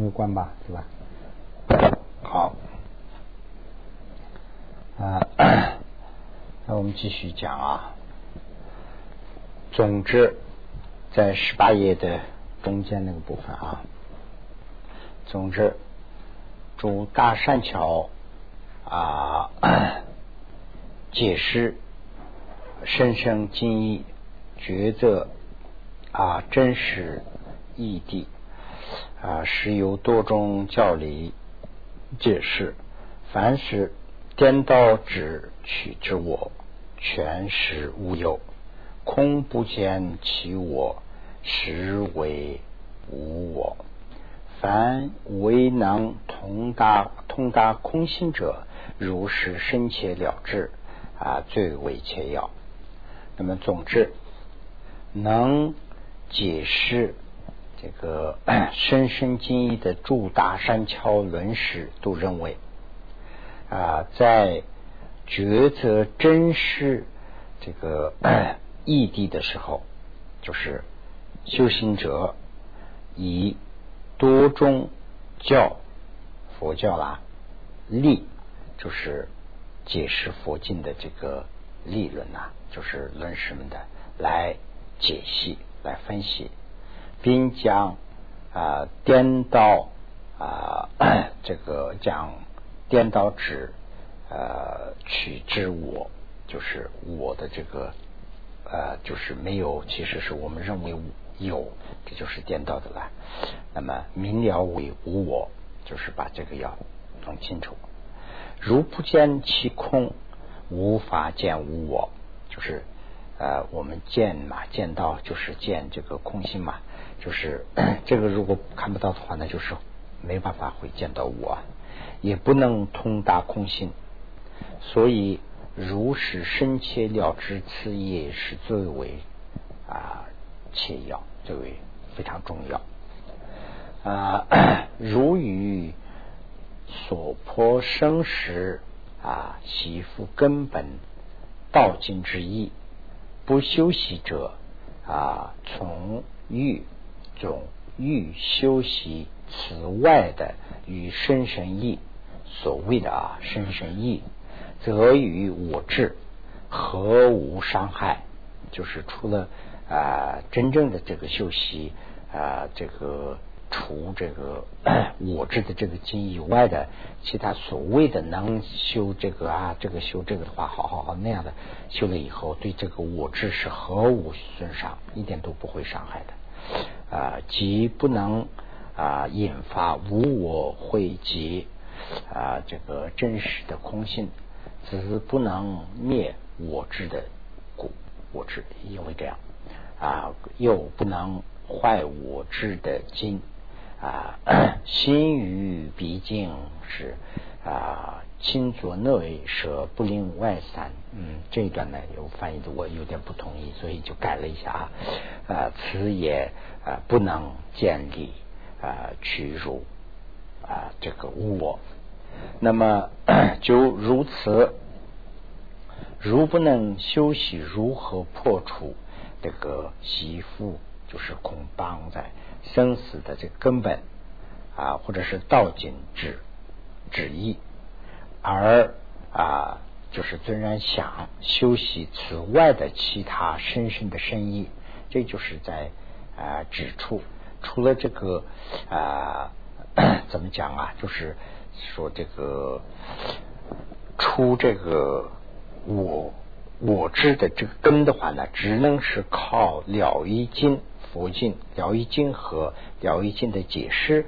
无关吧，是吧？好，啊，那我们继续讲啊。总之，在十八页的中间那个部分啊。总之，主大善巧啊，解释深深经义，抉择啊真实义谛啊，是由多种教理解释。凡是颠倒之取之我，全实无有，空不见其我，实为无我。凡为能通达通达空心者，如是深切了之啊，最为切要。那么总之，能解释这个 深深经义的诸大山桥论师都认为啊，在抉择真实这个 异地的时候，就是修行者以。多宗教佛教啦，理就是解释佛经的这个理论呐，就是论师们的来解析、来分析，并将啊颠倒啊这个讲颠倒指呃取之我，就是我的这个呃就是没有，其实是我们认为有，这就是颠倒的了。那么明了为无我，就是把这个要弄清楚。如不见其空，无法见无我。就是呃，我们见嘛，见到就是见这个空性嘛。就是 这个如果看不到的话，那就是没办法会见到我，也不能通达空性。所以如是深切了知，此也是最为啊切要，最为非常重要。啊，如与所破生时啊，习复根本道经之意，不修习者啊，从欲总欲修习此外的与生神意，所谓的啊生神意，则与我智何无伤害？就是除了啊真正的这个修习啊这个。除这个 我知的这个经以外的其他所谓的能修这个啊，这个修这个的话，好好好那样的修了以后，对这个我知是毫无损伤，一点都不会伤害的啊，即不能啊引发无我会集啊这个真实的空性，只是不能灭我知的故我知，因为这样啊又不能坏我知的经。啊，心语毕竟是啊，亲左内舍不令外散。嗯，这一段呢有翻译的我有点不同意，所以就改了一下啊。啊，此也啊不能建立啊屈辱啊这个我。那么 就如此，如不能休息如何破除这个习缚，就是恐绑在。生死的这个根本啊，或者是道经旨旨意，而啊，就是虽然想修习此外的其他深深的深意，这就是在啊指出，除了这个啊，怎么讲啊？就是说这个出这个我我知的这个根的话呢，只能是靠了一经。佛经、了义经和了义经的解释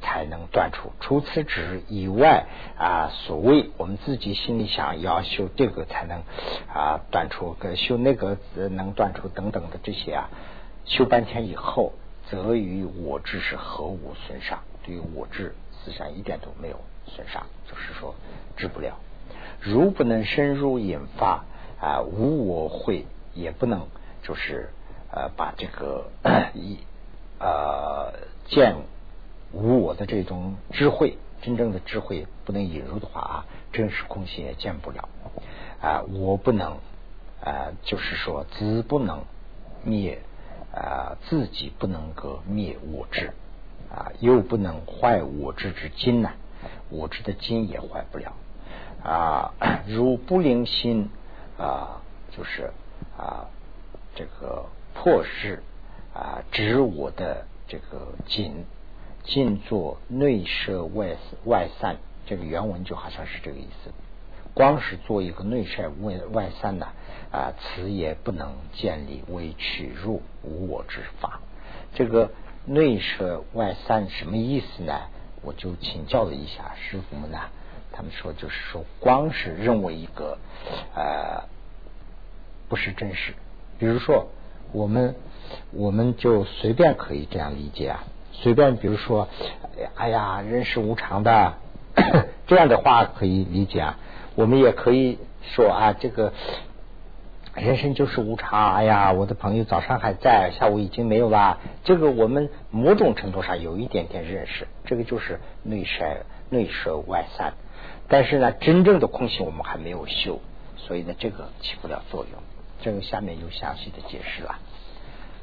才能断除。除此之以外啊，所谓我们自己心里想要修这个才能啊断除，跟修那个能断除等等的这些啊，修半天以后，则与我智是何无损伤？对于我智思想一点都没有损伤，就是说治不了。如不能深入引发啊无我会，也不能就是。呃，把这个一呃见无我的这种智慧，真正的智慧不能引入的话啊，真实空性也见不了啊。我不能啊，就是说子不能灭啊，自己不能够灭我智啊，又不能坏我执之筋呢，我执的筋也坏不了啊。如不灵心啊，就是啊，这个破事啊，指我的这个筋，尽作内摄外外散，这个原文就好像是这个意思。光是做一个内摄外外散呢，啊，此也不能建立为取入无我之法。这个内摄外散什么意思呢？我就请教了一下师傅们呢，他们说就是说，光是认为一个呃不是真实，比如说我们我们就随便可以这样理解啊，随便比如说，哎呀，人是无常的，这样的话可以理解啊。我们也可以说啊，这个。人生就是无常，哎呀，我的朋友早上还在，下午已经没有了。这个我们某种程度上有一点点认识，这个就是内摄内摄外散。但是呢，真正的空性我们还没有修，所以呢，这个起不了作用。这个下面有详细的解释了。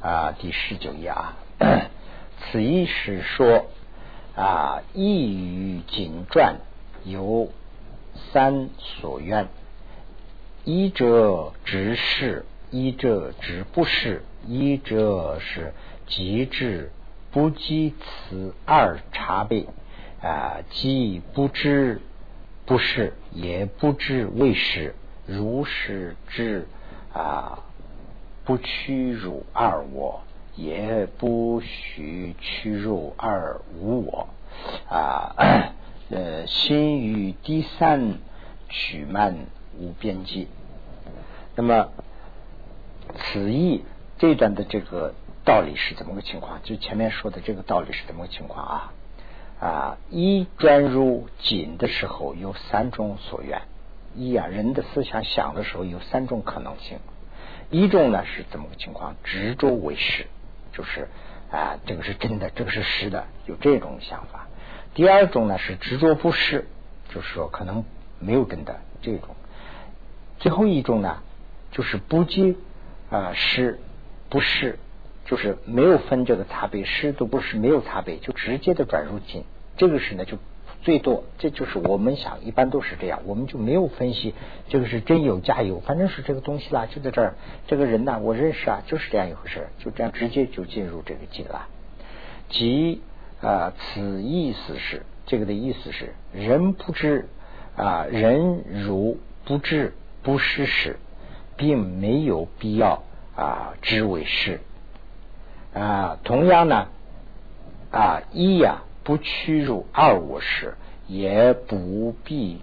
啊，第十九页啊，此意是说啊，意于锦传有三所愿。一者直是，一者直不是，一者是极致不及此二差别。啊，既不知不是，也不知为是，如是知啊，不屈辱二我，也不许屈辱二无我啊，呃，心于第三取慢。无边际。那么此意这段的这个道理是怎么个情况？就前面说的这个道理是怎么个情况啊？啊，一专入紧的时候有三种所愿。一啊，人的思想想的时候有三种可能性。一种呢是怎么个情况？执着为实，就是啊，这个是真的，这个是实的，有这种想法。第二种呢是执着不是，就是说可能没有真的这种。最后一种呢，就是不接啊失不是，就是没有分这个差别，是都不是没有差别，就直接的转入境。这个是呢，就最多，这就是我们想一般都是这样，我们就没有分析这个是真有假有，反正是这个东西啦，就在这儿。这个人呢，我认识啊，就是这样一回事，就这样直接就进入这个境了。即啊，此意思是这个的意思是人不知啊，人如不知。不是事，并没有必要啊，知为是啊。同样呢啊，一呀不屈辱二我时，也不必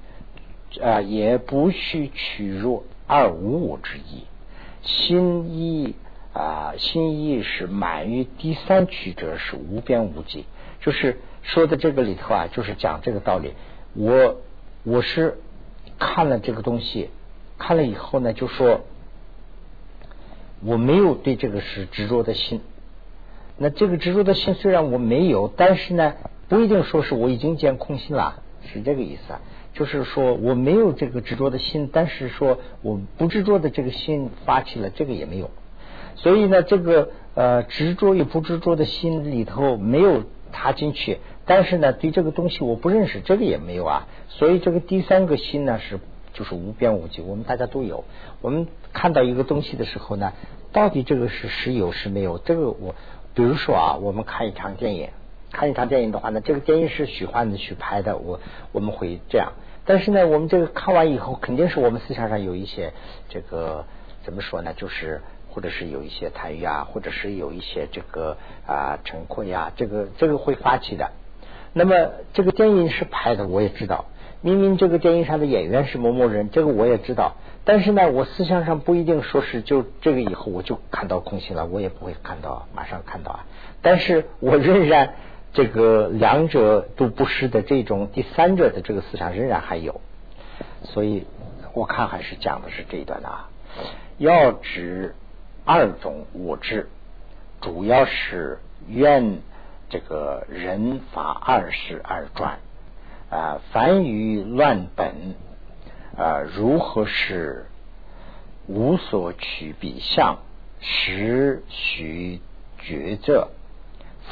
啊，也不需屈入二无我之意。心意啊，心意是满于第三曲折，是无边无际。就是说的这个里头啊，就是讲这个道理。我我是看了这个东西。看了以后呢，就说我没有对这个是执着的心。那这个执着的心虽然我没有，但是呢，不一定说是我已经见空心了，是这个意思啊。就是说我没有这个执着的心，但是说我不执着的这个心发起了，这个也没有。所以呢，这个呃执着与不执着的心里头没有踏进去，但是呢，对这个东西我不认识，这个也没有啊。所以这个第三个心呢是。就是无边无际，我们大家都有。我们看到一个东西的时候呢，到底这个是实有是没有？这个我，比如说啊，我们看一场电影，看一场电影的话呢，这个电影是许幻的、去拍的，我我们会这样。但是呢，我们这个看完以后，肯定是我们思想上有一些这个怎么说呢？就是或者是有一些贪欲啊，或者是有一些这个啊嗔恚呀，这个这个会发起的。那么这个电影是拍的，我也知道。明明这个电影上的演员是某某人，这个我也知道，但是呢，我思想上不一定说是就这个以后我就看到空性了，我也不会看到马上看到啊。但是我仍然这个两者都不是的这种第三者的这个思想仍然还有，所以我看还是讲的是这一段的啊。要指二种我执，主要是愿这个人法二世而转。啊，凡于乱本啊，如何是无所取彼相，实许抉择，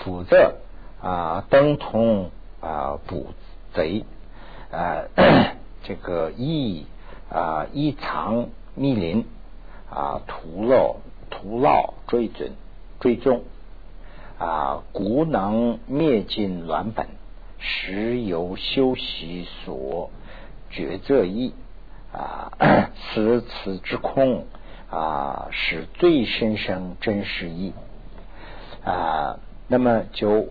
否则啊，灯通啊，捕贼啊，这个异啊，异藏密林啊，徒劳徒劳追准追踪啊，故能灭尽乱本，实有修习所觉则意。啊，此此之空啊，是最深深真实意。啊，那么就。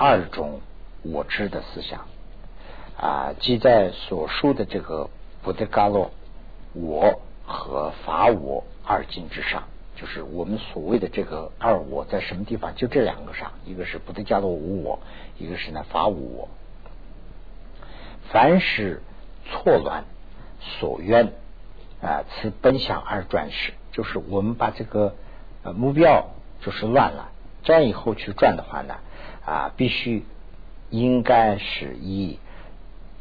二种我知的思想。啊，即在所述的这个布德伽罗我和法我二境之上，就是我们所谓的这个二我在什么地方？就这两个上，一个是不得加罗无我，一个是呢法无我。凡是错乱所愿啊，此本想而转世，就是我们把这个呃目标就是乱了，这样以后去转的话呢？啊，必须应该是以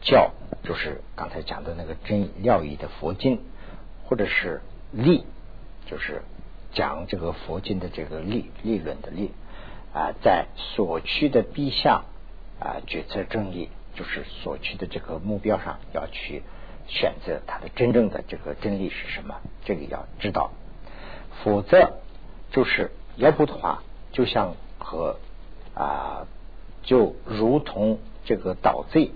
教，就是刚才讲的那个真料义的佛经，或者是理，就是讲这个佛经的这个利利论的利啊，在所趋的必相啊决策正义，就是所趋的这个目标上要去选择它的真正的这个真理是什么，这个要知道，否则就是要不的话，就像和。啊，就如同这个盗贼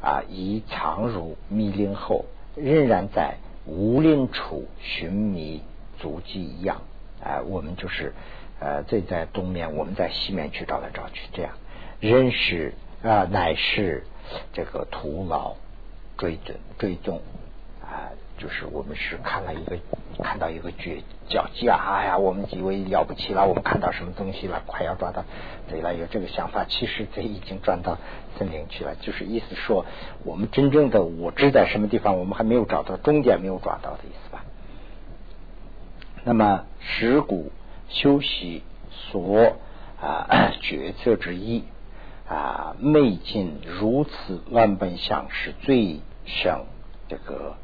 啊，已藏入密林后，仍然在无林处寻觅足迹一样。啊，我们就是呃，这在东面，我们在西面去找来找去，这样人是啊，乃是这个徒劳追踪追踪啊。就是我们是看了一个看到一个绝脚迹啊，哎呀，我们以为了不起了，我们看到什么东西了，快要抓到贼了，有这个想法，其实贼已经转到森林去了。就是意思说，我们真正的我知在什么地方，我们还没有找到终点，没有抓到的意思吧？那么十古修习所啊 决策之一啊，昧尽如此乱本相是最胜这个。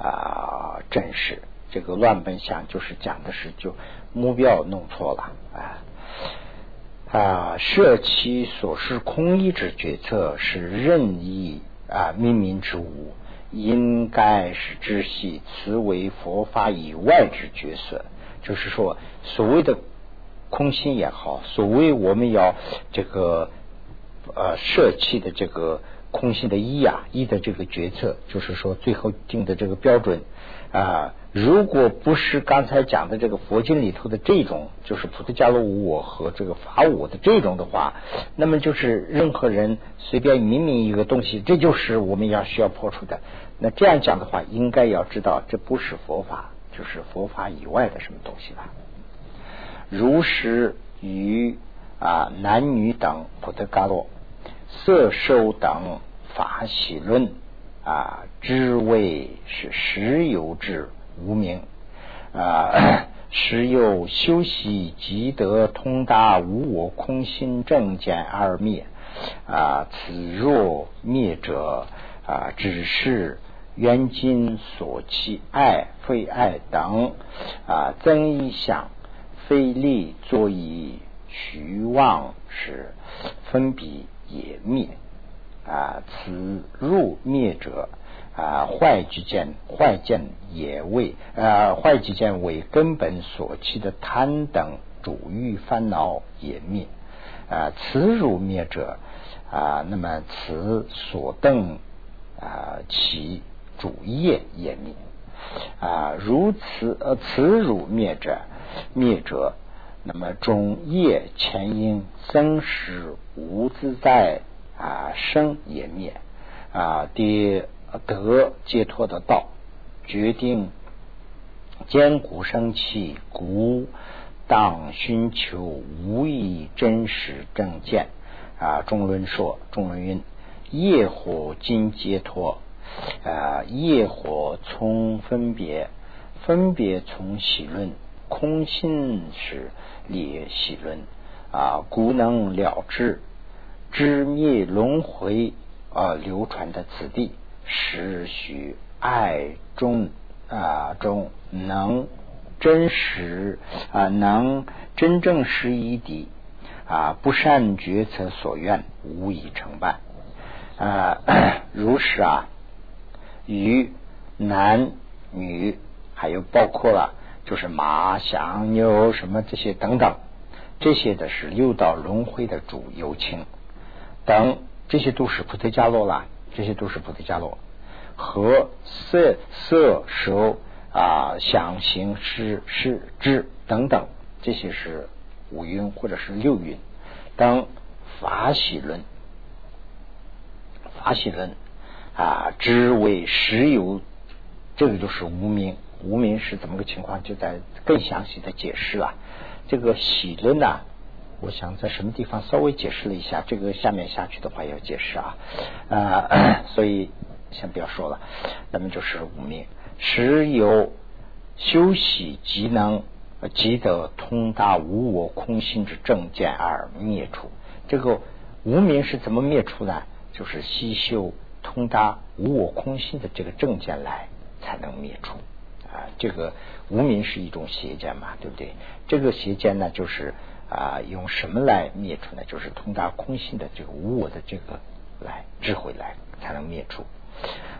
啊，正是这个乱本相，就是讲的是就目标弄错了啊啊，舍其所示空意之决策是任意啊命名之物，应该是知悉此为佛法以外之角色。就是说，所谓的空心也好，所谓我们要这个呃舍弃的这个。空心的一啊，一的这个决策，就是说最后定的这个标准啊，如果不是刚才讲的这个佛经里头的这种，就是菩提伽罗无我和这个法我的这种的话，那么就是任何人随便明明一个东西，这就是我们要需要破除的。那这样讲的话，应该要知道这不是佛法，就是佛法以外的什么东西了。如是与啊男女等菩提伽罗。色受等法喜论啊，之谓是实有之无名啊，时有修习即得通达无我空心正见二灭啊，此若灭者啊，只是缘今所起爱非爱等啊，增一想非力作以虚妄时分别。也灭啊！此入灭者啊，坏之见，坏见也为啊，坏之见为根本所起的贪等主欲烦恼也灭啊！此入灭者啊，那么此所等啊，其主业也灭啊！如此呃，此辱灭者灭者。那么中业前因生时无自在啊生也灭啊第得解脱的道决定坚固生气故当寻求无以真实正见啊中论说中论云业火今解脱啊业火从分别分别从喜论空心是。列喜论啊，故能了知知灭轮回啊，流传的此地实许爱中啊中能真实啊，能真正实一地啊不善决策所愿，无以成办啊。如是啊，与男女还有包括了，就是马、象、牛什么这些等等，这些的是六道轮回的主有情等，这些都是菩提伽罗啦，这些都是菩提伽罗和色色舌啊想行识识知等等，这些是五蕴或者是六蕴当法喜论，法喜论啊，知为实有。这个就是无名，无名是怎么个情况？就在更详细的解释了。这个喜论呢，我想在什么地方稍微解释了一下。这个下面下去的话要解释啊，呃，所 以先不要说了。那么就是无名，时有修习即能即得通达无我空心之正见而灭除。这个无名是怎么灭除呢？就是习修通达无我空心的这个正见来。才能灭除啊！这个无名是一种邪见嘛，对不对？这个邪见呢，就是啊，用什么来灭除呢？就是通达空性的这个无我的这个来智慧来才能灭除。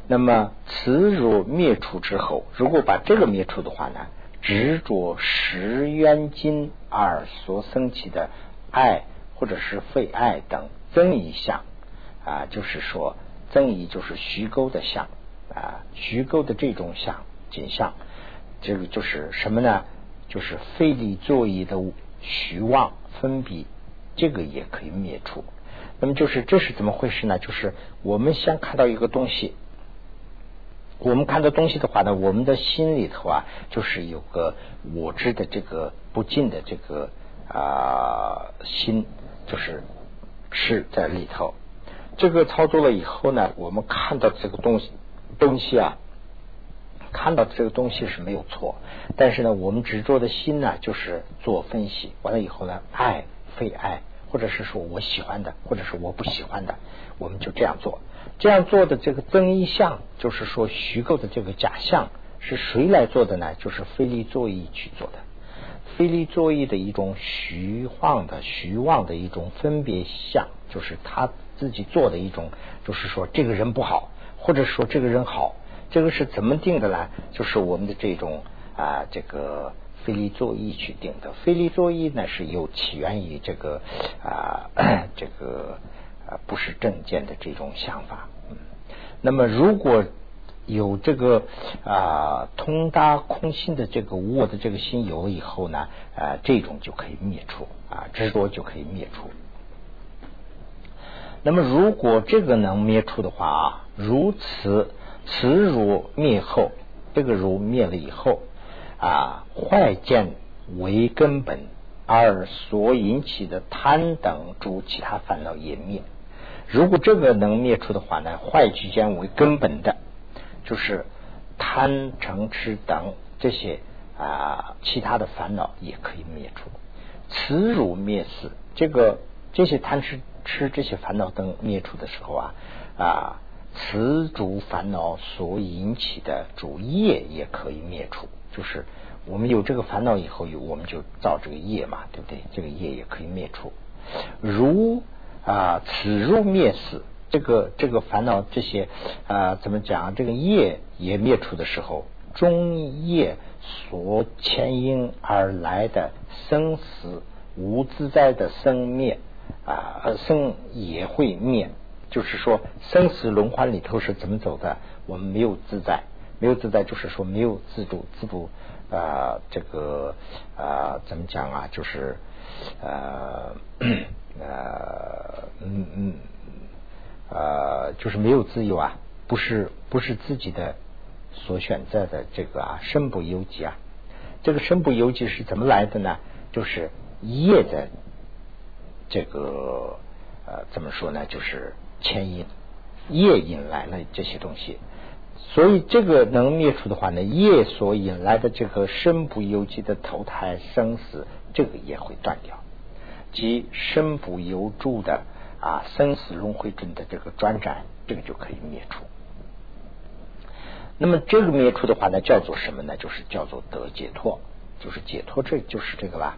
那么此若灭除之后，如果把这个灭除的话呢，执着十元金而所生起的爱或者是非爱等增一相啊，就是说增一就是虚构的相。啊，虚构的这种相景象，这个就是什么呢？就是费力作意的虚妄分别，这个也可以灭除。那么就是这是怎么回事呢？就是我们先看到一个东西，我们看到东西的话呢，我们的心里头啊，就是有个我知的这个不尽的这个啊心，就是是在里头。这个操作了以后呢，我们看到这个东西。东西啊，看到的这个东西是没有错，但是呢，我们执着的心呢，就是做分析，完了以后呢，爱非爱，或者是说我喜欢的，或者是我不喜欢的，我们就这样做。这样做的这个增益相，就是说虚构的这个假象，是谁来做的呢？就是非力作意去做的，非力作意的一种虚幻的虚妄的一种分别相，就是他自己做的一种，就是说这个人不好。或者说这个人好，这个是怎么定的呢？就是我们的这种啊，这个非利作意去定的。非利作意呢，是有起源于这个啊，这个啊不是正见的这种想法。嗯，那么如果有这个啊通达空心的这个无我的这个心有以后呢，啊这种就可以灭除啊执着就可以灭除。那么如果这个能灭除的话啊。如此，此如灭后，这个如灭了以后啊，坏见为根本，而所引起的贪等诸其他烦恼也灭。如果这个能灭除的话呢，坏之见为根本的，就是贪嗔痴等这些啊其他的烦恼也可以灭除。此如灭死，这个这些贪吃吃这些烦恼等灭除的时候啊啊。此主烦恼所引起的主业也可以灭除，就是我们有这个烦恼以后，有我们就造这个业嘛，对不对？这个业也可以灭除。如啊，此入灭死，这个这个烦恼这些啊，怎么讲？这个业也灭除的时候，中业所牵引而来的生死无自在的生灭啊，生也会灭。就是说，生死轮环里头是怎么走的？我们没有自在，没有自在，就是说没有自主、自主啊，这个啊，怎么讲啊？就是呃呃嗯嗯呃，就是没有自由啊，不是不是自己的所选择的这个啊，身不由己啊。这个身不由己是怎么来的呢？就是业的这个呃，怎么说呢？就是。牵引业引来了这些东西，所以这个能灭除的话呢，业所引来的这个身不由己的投胎生死，这个也会断掉，即身不由主的啊生死轮回中的这个转展，这个就可以灭除。那么这个灭除的话呢，叫做什么呢？就是叫做得解脱，就是解脱，这就是这个吧。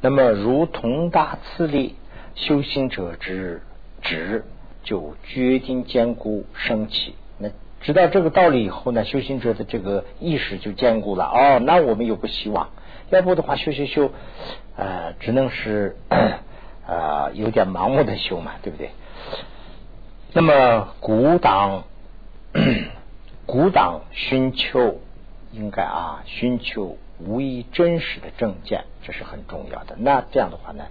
那么如同大次力，修行者之旨就决定坚固升起。那知道这个道理以后呢，修行者的这个意识就坚固了。哦，那我们有个希望。要不的话，修修修，呃，只能是 呃有点盲目的修嘛，对不对？那么古党，古党寻求应该啊，寻求无疑真实的正见，这是很重要的。那这样的话呢，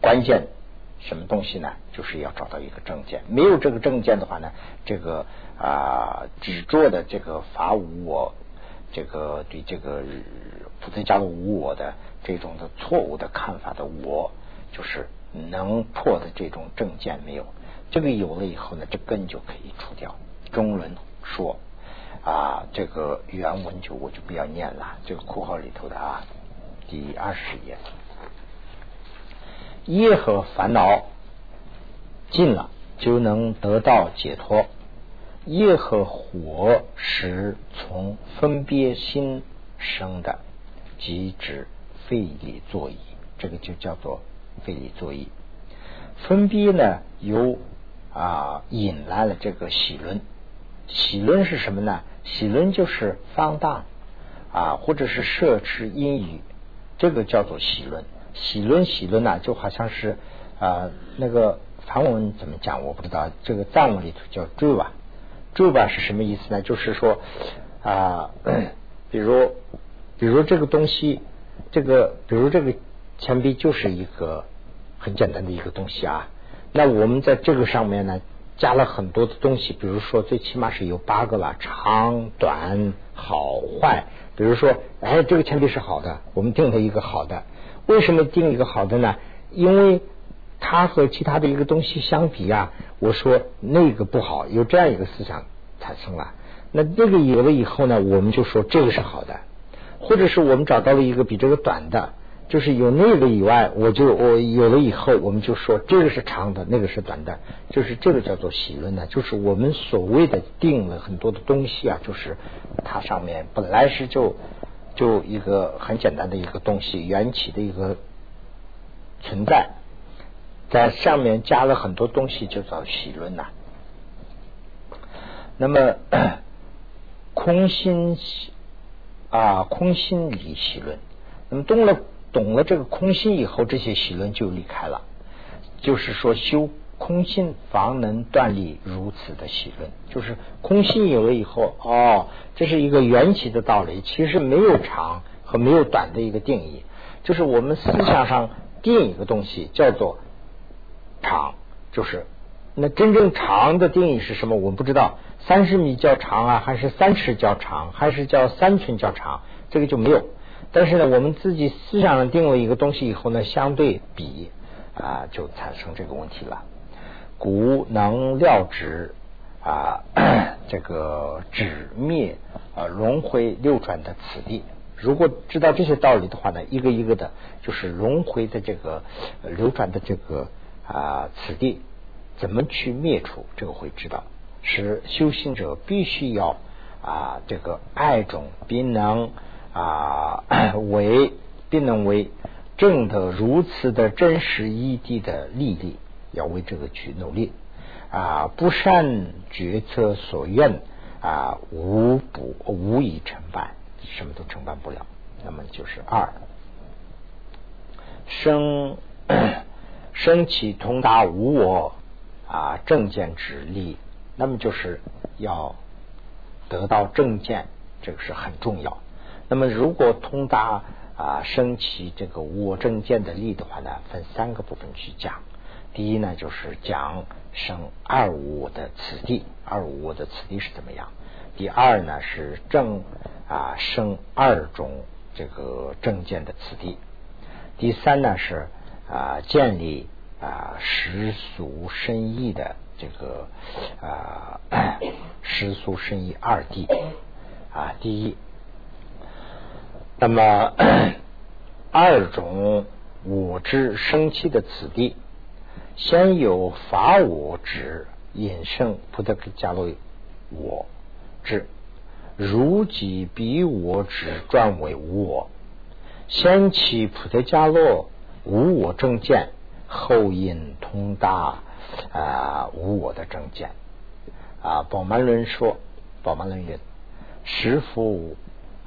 关键什么东西呢？就是要找到一个证件。没有这个证件的话呢，这个啊执着的这个法无我，这个对这个菩提伽罗无我的这种的错误的看法的我，就是能破的这种证件没有。这个有了以后呢，这根就可以除掉。中伦说啊，这个原文就我就不要念了，这个括号里头的啊，第二十页，业和烦恼尽了，就能得到解脱。业和火是从分别心生的，即指费力作意，这个就叫做费力作意。分别呢有。啊，引来了这个喜论。喜论是什么呢？喜论就是放大啊，或者是摄持阴语，这个叫做喜论。喜论喜论呢，就好像是啊，那个梵文怎么讲？我不知道。这个藏文里头叫住吧，住吧是什么意思呢？就是说啊，比如比如这个东西，这个比如这个钱币就是一个很简单的一个东西啊。那我们在这个上面呢，加了很多的东西，比如说最起码是有八个了，长短好坏。比如说，哎，这个钱币是好的，我们定了一个好的。为什么定一个好的呢？因为它和其他的一个东西相比啊，我说那个不好，有这样一个思想产生了。那这个有了以后呢，我们就说这个是好的，或者是我们找到了一个比这个短的。就是有那个以外，我就我有了以后，我们就说这个是长的，那个是短的，就是这个叫做喜论呢。就是我们所谓的定了很多的东西啊，就是它上面本来是就就一个很简单的一个东西，缘起的一个存在，在上面加了很多东西，就叫喜论呐。那么 空心啊，空心理喜论，那么动了。懂了这个空心以后，这些喜论就离开了。就是说，修空心方能断立如此的喜论。就是空心有了以后，哦，这是一个缘起的道理。其实没有长和没有短的一个定义。就是我们思想上定一个东西叫做长，就是那真正长的定义是什么？我们不知道。三十米叫长啊，还是三尺叫长，还是叫三寸叫长？这个就没有。但是呢，我们自己思想上定了一个东西以后呢，相对比啊，就产生这个问题了。古能料指啊，这个指灭啊轮回流转的此地。如果知道这些道理的话呢，一个一个的，就是轮回的这个流转的这个啊此地，怎么去灭除？这个会知道，是修行者必须要啊这个爱种并能。啊，为并能为证得如此的真实异地的利益，要为这个去努力啊！不善决策所愿啊，无不无以成办，什么都承办不了。那么就是二生 生起通达无我啊正见之力，那么就是要得到正见，这个是很重要。那么，如果通达啊升起这个我正见的力的话呢，分三个部分去讲。第一呢，就是讲生二无我的此地，二无我的此地是怎么样？第二呢，是正啊生二种这个正见的此地。第三呢，是啊建立啊实俗深意的这个啊实俗深意二地啊第一。那么 二种我之生气的此地，先有法我之引生不得加为我之，如己彼我之转为无我，先起菩提伽罗无我正见，后因通达啊无我的正见。啊。宝曼论说，宝曼论云：师父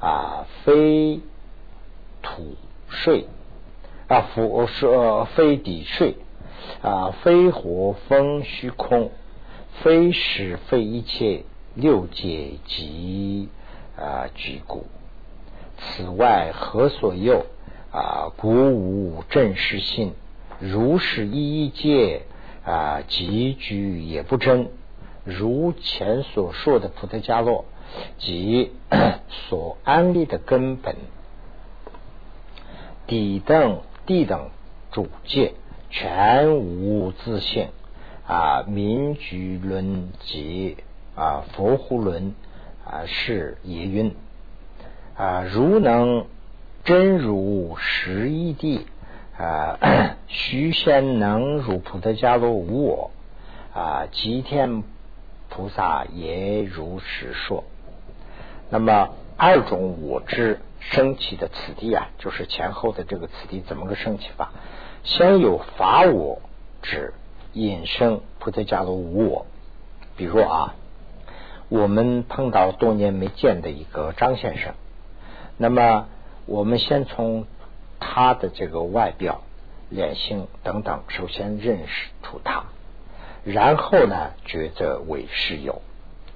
啊，非土税啊，佛呃非抵税。啊，非火风虚空，非是非一切六界及啊具故。此外何所有啊？故无正实性，如是一一界啊，即居也不真。如前所说的菩提伽罗即 所安立的根本，底等地等主界全无自性啊，民居论及啊佛护论啊是也云。啊，如能真如实义地啊，须先能如菩提伽罗无我啊，吉天菩萨也如实说。那么二种我知升起的此地啊，就是前后的这个此地怎么个升起法？先有法我指引生菩提伽罗无我。比如啊，我们碰到多年没见的一个张先生。那么，我们先从他的这个外表、脸型等等，首先认识出他，然后呢，觉得为师有，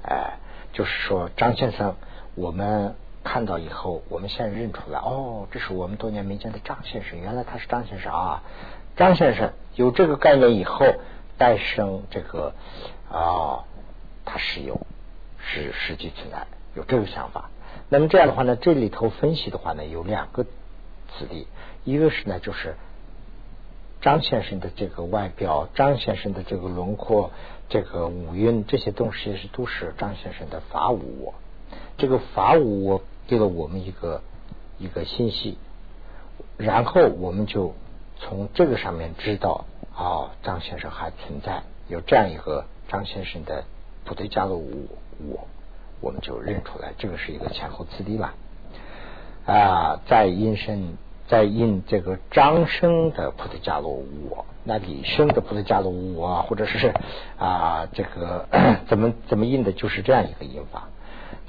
哎，就是说张先生，我们看到以后，我们先认出来，哦，这是我们多年没见的张先生，原来他是张先生啊。张先生有这个概念以后，诞生这个啊，他是有，是实际存在，有这个想法。那么这样的话呢，这里头分析的话呢，有两个子弟，一个是呢，就是张先生的这个外表，张先生的这个轮廓，这个五蕴这些东西是都是张先生的法五我。这个法五我给了我们一个一个信息，然后我们就从这个上面知道啊，张先生还存在，有这样一个张先生的不对加了无我。我们就认出来，这个是一个前后次第了啊。在因生，在因这个张生的菩提伽罗无我，那李生的菩提伽罗无我，或者是啊这个 怎么怎么印的，就是这样一个印法。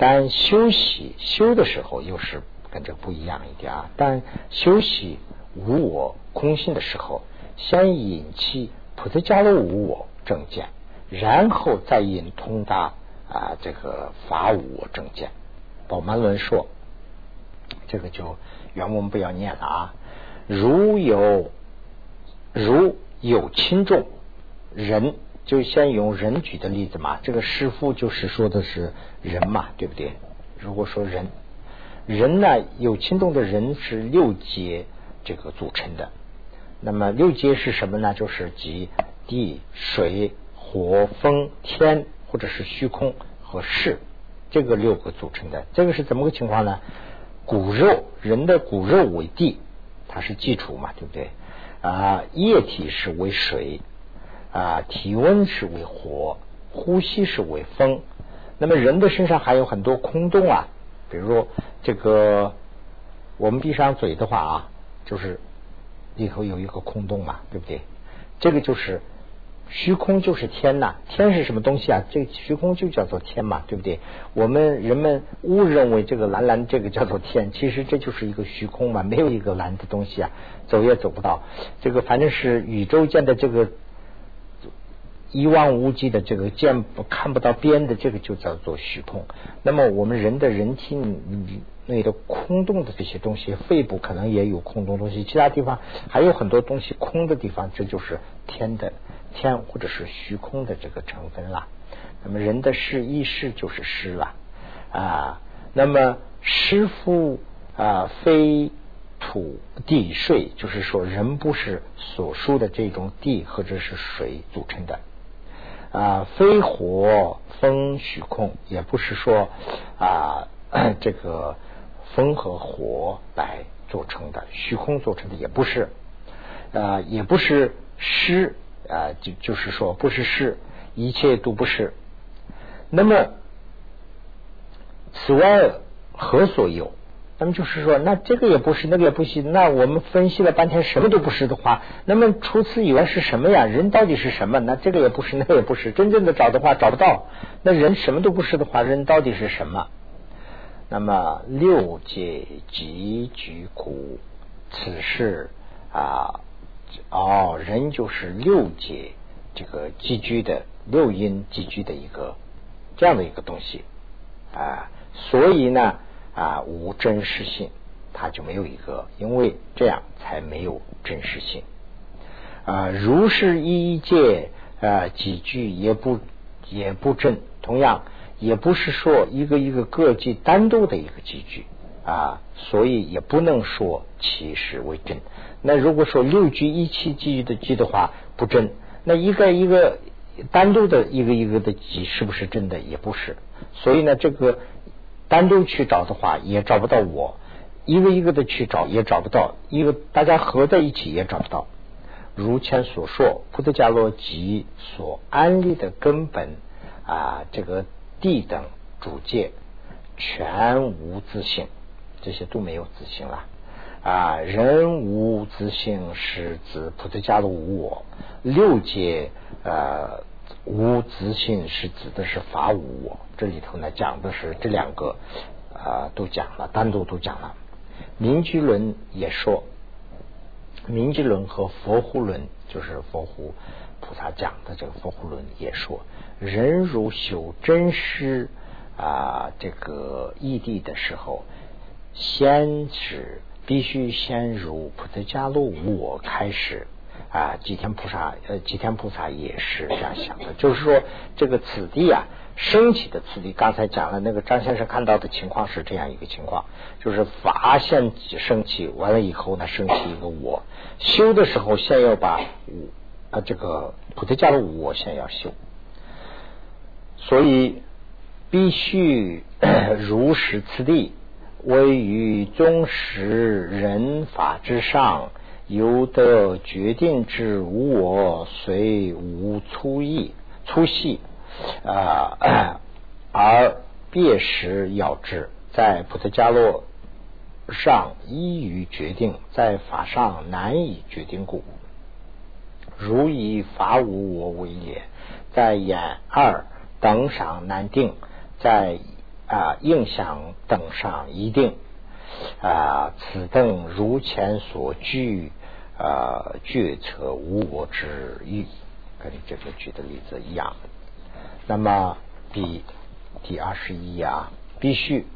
但休息修的时候，又是跟这不一样一点啊。但休息无我空性的时候，先引起菩提伽罗无我正见，然后再引通达。啊，这个法无我正见，宝曼论说，这个就原文不要念了啊。如有如有轻重人，就先用人举的例子嘛。这个师傅就是说的是人嘛，对不对？如果说人人呢，有轻重的人是六阶这个组成的。那么六阶是什么呢？就是即地水火风天。或者是虚空和势，这个六个组成的，这个是怎么个情况呢？骨肉，人的骨肉为地，它是基础嘛，对不对？啊，液体是为水，啊，体温是为火，呼吸是为风。那么人的身上还有很多空洞啊，比如说这个，我们闭上嘴的话啊，就是里头有一个空洞嘛，对不对？这个就是。虚空就是天呐，天是什么东西啊？这虚空就叫做天嘛，对不对？我们人们误认为这个蓝蓝这个叫做天，其实这就是一个虚空嘛，没有一个蓝的东西啊，走也走不到。这个反正是宇宙间的这个一望无际的这个见不看不到边的这个就叫做虚空。那么我们人的人体内的空洞的这些东西，肺部可能也有空洞东西，其他地方还有很多东西空的地方，这就是天的。天或者是虚空的这个成分了，那么人的是意识就是湿了啊。那么湿夫啊，非土地税，就是说人不是所说的这种地或者是水组成的啊。非火风虚空，也不是说啊 这个风和火来做成的，虚空做成的也不是啊，也不是湿。啊，就就是说，不是是，一切都不是。那么，此外何所有那么就是说，那这个也不是，那个也不是，那我们分析了半天什么都不是的话，那么除此以外是什么呀？人到底是什么？那这个也不是，那个也不是，真正的找的话找不到。那人什么都不是的话，人到底是什么？那么六界集居苦，此事啊，哦，人就是六界这个集居的六因集居的一个这样的一个东西啊，所以呢。啊，无真实性，它就没有一个，因为这样才没有真实性。啊，如是一界啊，几句也不也不真，同样也不是说一个一个个体单独的一个几句啊，所以也不能说其实为真。那如果说六句一起记的记的话不真，那一个一个单独的一个一个的记是不是真的？也不是。所以呢，这个。单独去找的话，也找不到我；一个一个的去找，也找不到；一个大家合在一起，也找不到。如前所说，菩提伽罗及所安立的根本啊，这个地等主界全无自性，这些都没有自性了啊。人无自性是指菩提伽罗无我，六界呃。无自性是指的是法无我，这里头呢讲的是这两个啊都讲了，单独都讲了。明居论也说，明居论和佛护论就是佛护菩萨讲的这个佛护论也说，人如修真师啊这个异地的时候，先是必须先如菩提伽罗无我开始。啊，吉天菩萨，呃，吉天菩萨也是这样想的，就是说，这个此地啊，升起的此地，刚才讲了，那个张先生看到的情况是这样一个情况，就是法现升起，完了以后呢，升起一个我，修的时候先要把我，啊，这个菩提伽罗我先要修，所以必须 如实此地，位于宗实人法之上。由得决定之无我，虽无粗意粗细啊，而别时要之，在菩提伽罗上依于决定，在法上难以决定故。如以法无我为也，在眼二等上难定，在啊应想等上一定。啊，此等如前所举啊，决策无我之欲，跟这个举的例子一样。那么第第二十一啊，必须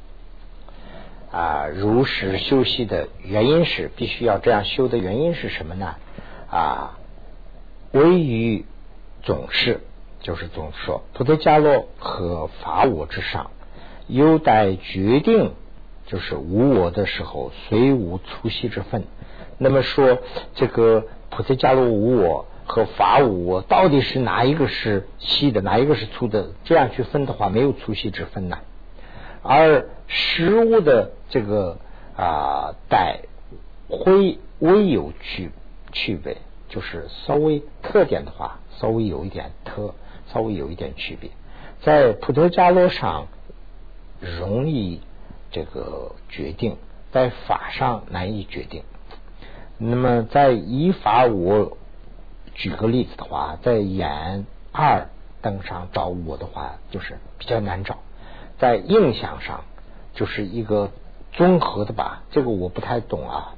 啊，如实修习的原因是，必须要这样修的原因是什么呢？啊，唯于总是，就是总说，菩提伽罗和法我之上，有待决定。就是无我的时候，虽无粗细之分。那么说，这个菩提伽罗无我和法无我，到底是哪一个是细的，哪一个是粗的？这样去分的话，没有粗细之分呢。而实物的这个啊，带会微有区区别，就是稍微特点的话，稍微有一点特，稍微有一点区别。在菩提伽罗上容易。这个决定在法上难以决定。那么在依法，我举个例子的话，在眼二等上找我的话，就是比较难找。在印象上，就是一个综合的吧，这个我不太懂啊。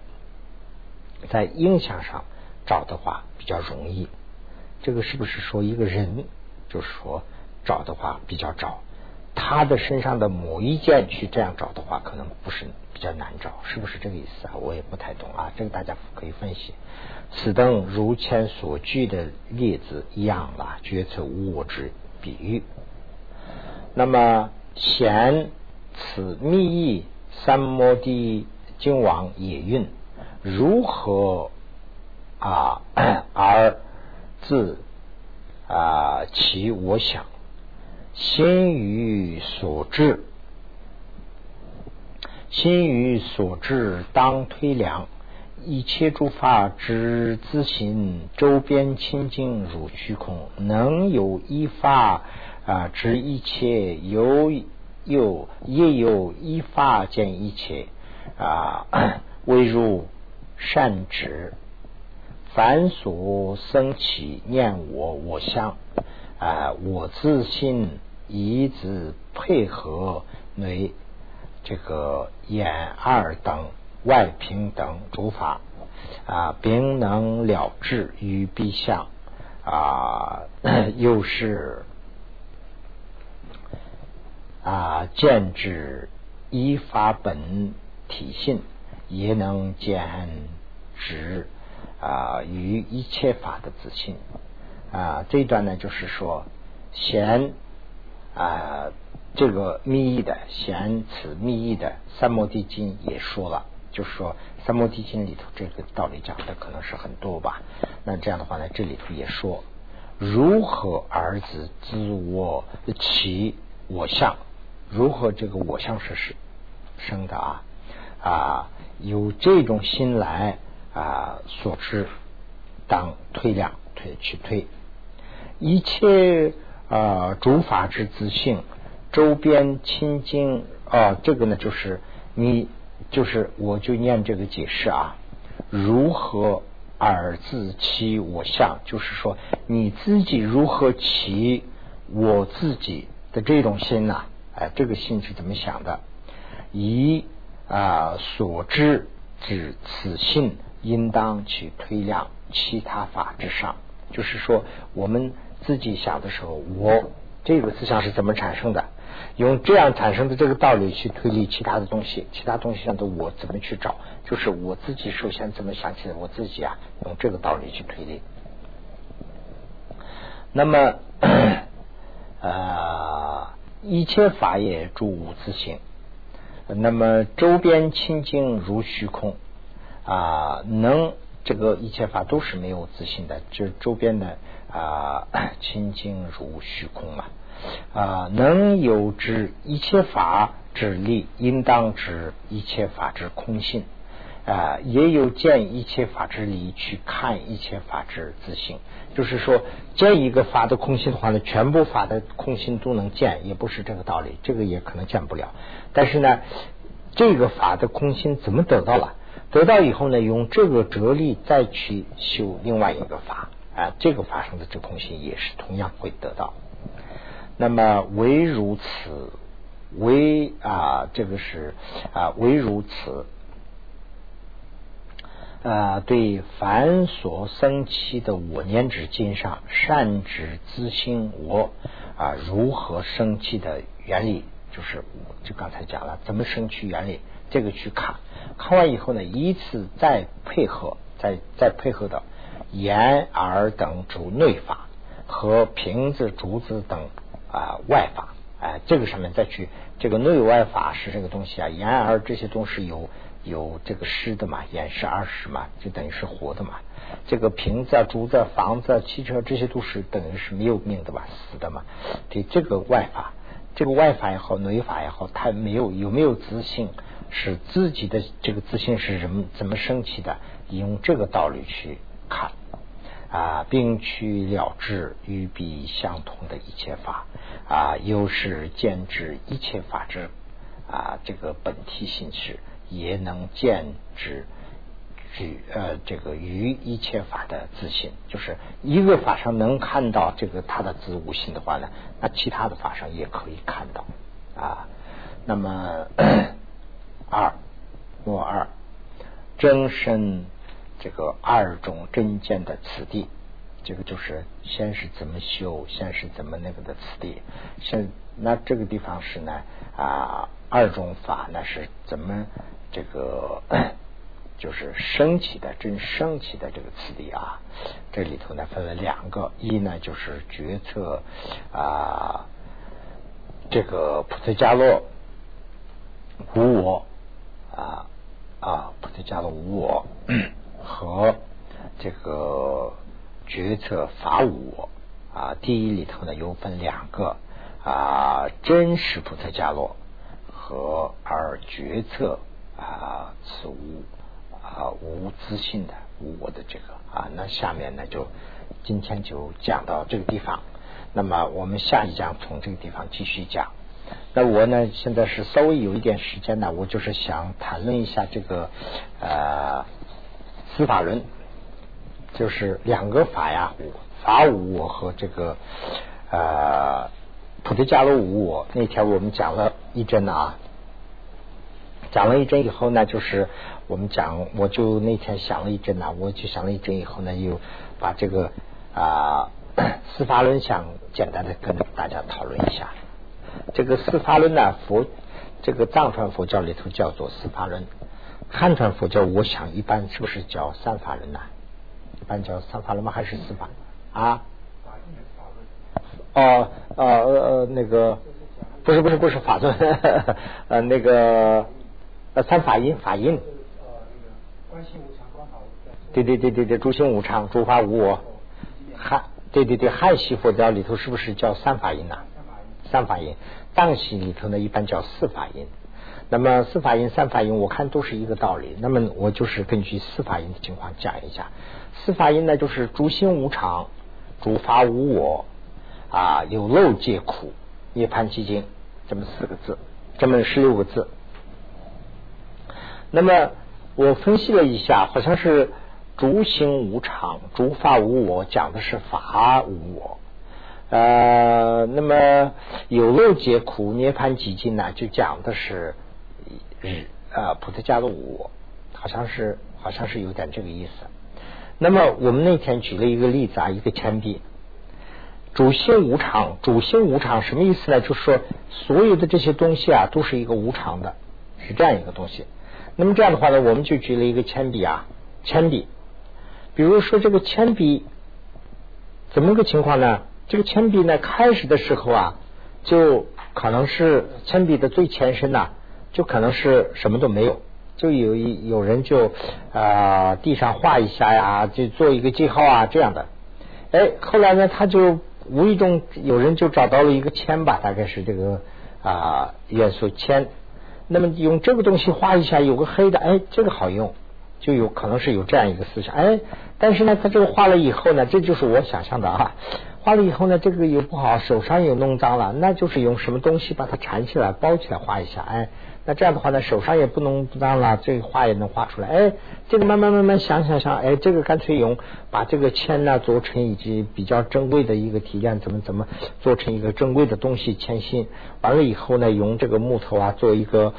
在印象上找的话比较容易，这个是不是说一个人，就是说找的话比较找？他的身上的某一件去这样找的话，可能不是比较难找，是不是这个意思啊？我也不太懂啊，这个大家可以分析。此等如前所举的例子一样了，决策无我之比喻。那么前此密意三摩地经王也运如何啊 而自啊其我想？心于所至，心于所至当推量，一切诸法之自行周边清净如虚空，能有一法啊知一切，有有也有一法见一切啊，未入善止，凡所生起念我我相啊，我自信以子配合为这个眼二等外平等诸法啊，并能了知于彼相啊，又是啊见之依法本。体性也能见之啊于一切法的自信啊这段呢就是说显啊这个密意的显此密意的三摩地经也说了，就是说三摩地经里头这个道理讲的可能是很多吧。那这样的话呢，这里头也说如何儿子自我起我相，如何这个我相是是生的啊？啊，有这种心来啊所知，当推量推去推一切啊主法之自性，周边清净啊，这个呢就是你就是我就念这个解释啊，如何而自欺我相，就是说你自己如何起我自己的这种心呐？哎，这个心是怎么想的？以啊，所知指此性，应当去推量其他法之上。就是说，我们自己想的时候，我这个思想是怎么产生的？用这样产生的这个道理去推理其他的东西，其他东西上的我怎么去找？就是我自己首先怎么想起来，我自己啊，用这个道理去推理。那么，呃，一切法也诸无自性。那么周边清净如虚空啊，能这个一切法都是没有自信的，就周边的啊 清净如虚空嘛啊，能有之一切法之力，应当知一切法之空性啊，也有见一切法之理去看一切法之自性。就是说，见一个法的空性的话呢，全部法的空性都能见，也不是这个道理，这个也可能见不了。但是呢，这个法的空性怎么得到了？得到以后呢，用这个哲力再去修另外一个法啊，这个法生的这空性也是同样会得到。那么唯如此，唯啊，这个是啊，唯如此。啊，对凡所生起的我念之经上，善知自心我啊，如何生起的原理，就是就刚才讲了，怎么生起原理，这个去看，看完以后呢，依次再配合，再再配合的眼耳等主内法和瓶子、竹子等啊外法，哎，这个上面再去这个内外法是这个东西啊，眼耳这些东西有。有这个湿的嘛，眼是二十嘛，就等于是活的嘛。这个瓶子啊、竹子、房子、汽车，这些都是等于是没有命的嘛，死的嘛。对这个外法，这个外法也好，内法也好，它没有有没有自信，是自己的这个自信是怎么怎么升起的？用这个道理去看啊，并去了知与彼相同的一切法啊，又是见知一切法之啊这个本体性质。也能见之，举呃这个于一切法的自信，就是一个法上能看到这个它的自无性的话呢，那其他的法上也可以看到啊。那么二末二真身这个二种真见的此地，这个就是先是怎么修，先是怎么那个的此地，现那这个地方是呢啊二种法呢是怎么？这个 就是升起的真升起的这个次第啊，这里头呢分了两个，一呢就是决策啊，这个普特伽洛无我啊啊，普特加罗无我和这个决策法无我啊，第一里头呢又分两个啊，真实普特加罗和而决策。啊，此无啊无自信的无我的这个啊，那下面呢就今天就讲到这个地方。那么我们下一讲从这个地方继续讲。那我呢，现在是稍微有一点时间呢，我就是想谈论一下这个呃司法论，就是两个法呀，法无我和这个呃普特伽罗无我。那天我们讲了一针啊，讲了一针以后呢，就是我们讲，我就那天想了一针呢，我就想了一针以后呢，又把这个啊司法论想简单的跟大家讨论一下。这个四法论呢，佛这个藏传佛教里头叫做四法论，汉传佛教我想一般是不是叫三法论呢？一般叫三法论吗？还是四法啊？哦哦呃那个不是不是不是法论，呃那个呃三法印法印。对对对对对，诸行无常，诸法无我。汉对对对汉系佛教里头是不是叫三法印呢？三法印，藏系里头呢一般叫四法印。那么四法印、三法印，我看都是一个道理。那么我就是根据四法印的情况讲一下。四法印呢，就是诸心无常，诸法无我，啊，有漏皆苦，涅盘寂静，这么四个字，这么十六个字。那么我分析了一下，好像是诸心无常，诸法无我，讲的是法无我。呃，那么有漏皆苦，涅盘寂静呢，就讲的是日啊，普特伽罗无我，好像是好像是有点这个意思。那么我们那天举了一个例子啊，一个铅笔，主心无常，主心无常什么意思呢？就是说所有的这些东西啊，都是一个无常的，是这样一个东西。那么这样的话呢，我们就举了一个铅笔啊，铅笔，比如说这个铅笔怎么个情况呢？这个铅笔呢，开始的时候啊，就可能是铅笔的最前身呐，就可能是什么都没有，就有一有人就啊地上画一下呀，就做一个记号啊这样的。哎，后来呢，他就无意中有人就找到了一个铅吧，大概是这个啊元素铅。那么用这个东西画一下，有个黑的，哎，这个好用，就有可能是有这样一个思想。哎，但是呢，他这个画了以后呢，这就是我想象的啊。画了以后呢，这个又不好，手上又弄脏了，那就是用什么东西把它缠起来、包起来画一下，哎，那这样的话呢，手上也不弄脏了，这个画也能画出来，哎，这个慢慢慢慢想想想，哎，这个干脆用把这个铅呢做成以及比较珍贵的一个提炼，怎么怎么做成一个珍贵的东西铅芯，完了以后呢，用这个木头啊做一个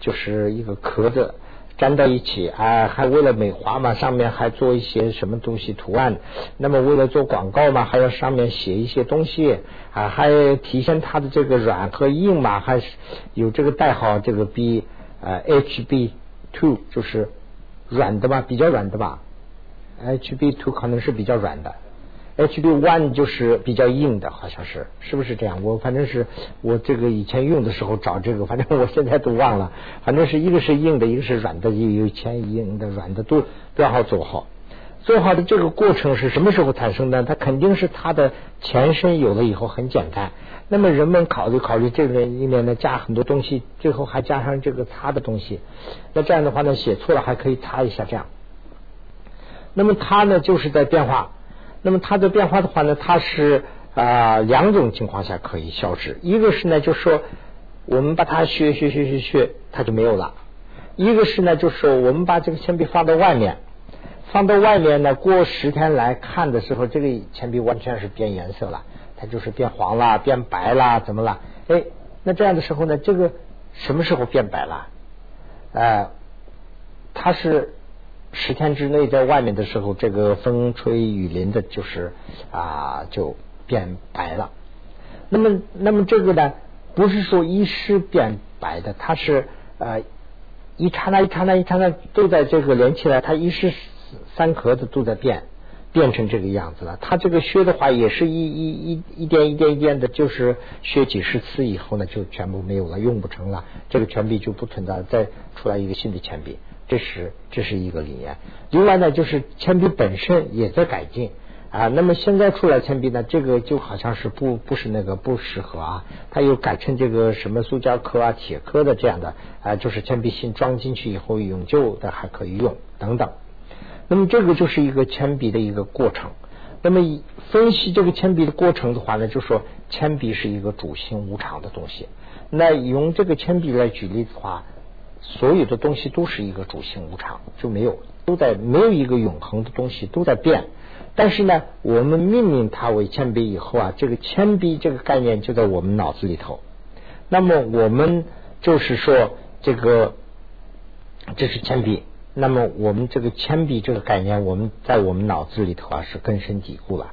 就是一个壳子。粘到一起啊，还为了美化嘛，上面还做一些什么东西图案。那么为了做广告嘛，还要上面写一些东西啊，还体现它的这个软和硬嘛，还是有这个代号，这个 B 呃 HB two 就是软的吧，比较软的吧，HB two 可能是比较软的。H B one 就是比较硬的，好像是，是不是这样？我反正是我这个以前用的时候找这个，反正我现在都忘了。反正是一个是硬的，一个是软的，有有前硬的、软的都标好做好。做好的这个过程是什么时候产生的？它肯定是它的前身有了以后很简单。那么人们考虑考虑这个里面呢加很多东西，最后还加上这个擦的东西。那这样的话呢，写错了还可以擦一下，这样。那么它呢就是在变化。那么它的变化的话呢，它是啊两种情况下可以消失。一个是呢，就是说我们把它削削削削削，它就没有了；一个是呢，就是说我们把这个铅笔放到外面，放到外面呢，过十天来看的时候，这个铅笔完全是变颜色了，它就是变黄啦、变白啦，怎么了？哎，那这样的时候呢，这个什么时候变白了？呃，它是。十天之内在外面的时候，这个风吹雨淋的，就是啊，就变白了。那么，那么这个呢，不是说一时变白的，它是呃一刹那、一刹那、一刹那都在这个连起来，它一时三壳子都在变，变成这个样子了。它这个削的话，也是一一一一点一点一点的，就是削几十次以后呢，就全部没有了，用不成了，这个钱币就不存在，再出来一个新的钱币。这是这是一个理念。另外呢，就是铅笔本身也在改进啊。那么现在出来铅笔呢，这个就好像是不不是那个不适合啊。它又改成这个什么塑胶壳啊、铁壳的这样的啊，就是铅笔芯装进去以后永久的还可以用等等。那么这个就是一个铅笔的一个过程。那么分析这个铅笔的过程的话呢，就说铅笔是一个主性无常的东西。那用这个铅笔来举例子的话，所有的东西都是一个主性无常，就没有都在没有一个永恒的东西都在变。但是呢，我们命名它为铅笔以后啊，这个铅笔这个概念就在我们脑子里头。那么我们就是说，这个这是铅笔。那么我们这个铅笔这个概念，我们在我们脑子里头啊是根深蒂固了。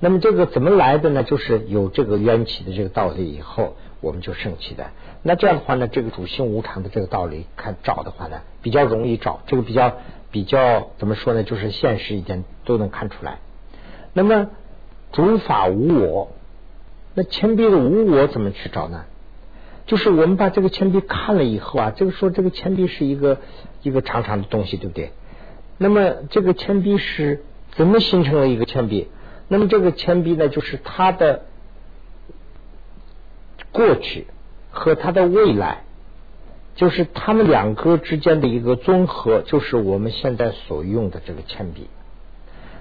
那么这个怎么来的呢？就是有这个缘起的这个道理以后，我们就升起的。那这样的话呢，这个主性无常的这个道理，看找的话呢，比较容易找。这个比较比较怎么说呢？就是现实一点都能看出来。那么主法无我，那铅笔的无我怎么去找呢？就是我们把这个铅笔看了以后啊，这个说这个铅笔是一个一个长长的东西，对不对？那么这个铅笔是怎么形成了一个铅笔？那么这个铅笔呢，就是它的过去和它的未来，就是它们两个之间的一个综合，就是我们现在所用的这个铅笔。